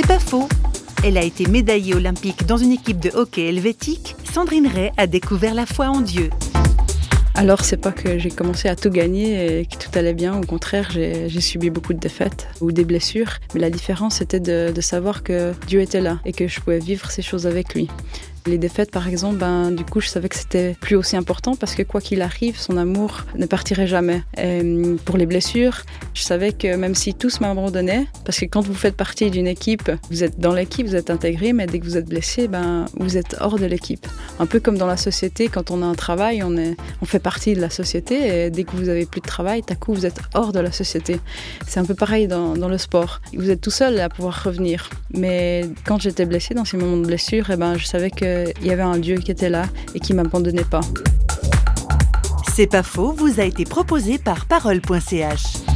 C'est pas faux. Elle a été médaillée olympique dans une équipe de hockey helvétique. Sandrine Ray a découvert la foi en Dieu. Alors, c'est pas que j'ai commencé à tout gagner et que tout allait bien. Au contraire, j'ai subi beaucoup de défaites ou des blessures. Mais la différence, c'était de, de savoir que Dieu était là et que je pouvais vivre ces choses avec lui. Les défaites, par exemple, ben, du coup, je savais que c'était plus aussi important parce que quoi qu'il arrive, son amour ne partirait jamais. Et hum, pour les blessures, je savais que même si tous m'abandonnaient, parce que quand vous faites partie d'une équipe, vous êtes dans l'équipe, vous êtes intégré, mais dès que vous êtes blessé, ben, vous êtes hors de l'équipe. Un peu comme dans la société, quand on a un travail, on, est, on fait partie de la société et dès que vous avez plus de travail, d'un coup, vous êtes hors de la société. C'est un peu pareil dans, le sport. Vous êtes tout seul à pouvoir revenir. Mais quand j'étais blessé, dans ces moments de blessure, eh ben, je savais que il y avait un Dieu qui était là et qui m'abandonnait pas. C'est pas faux, vous a été proposé par parole.ch.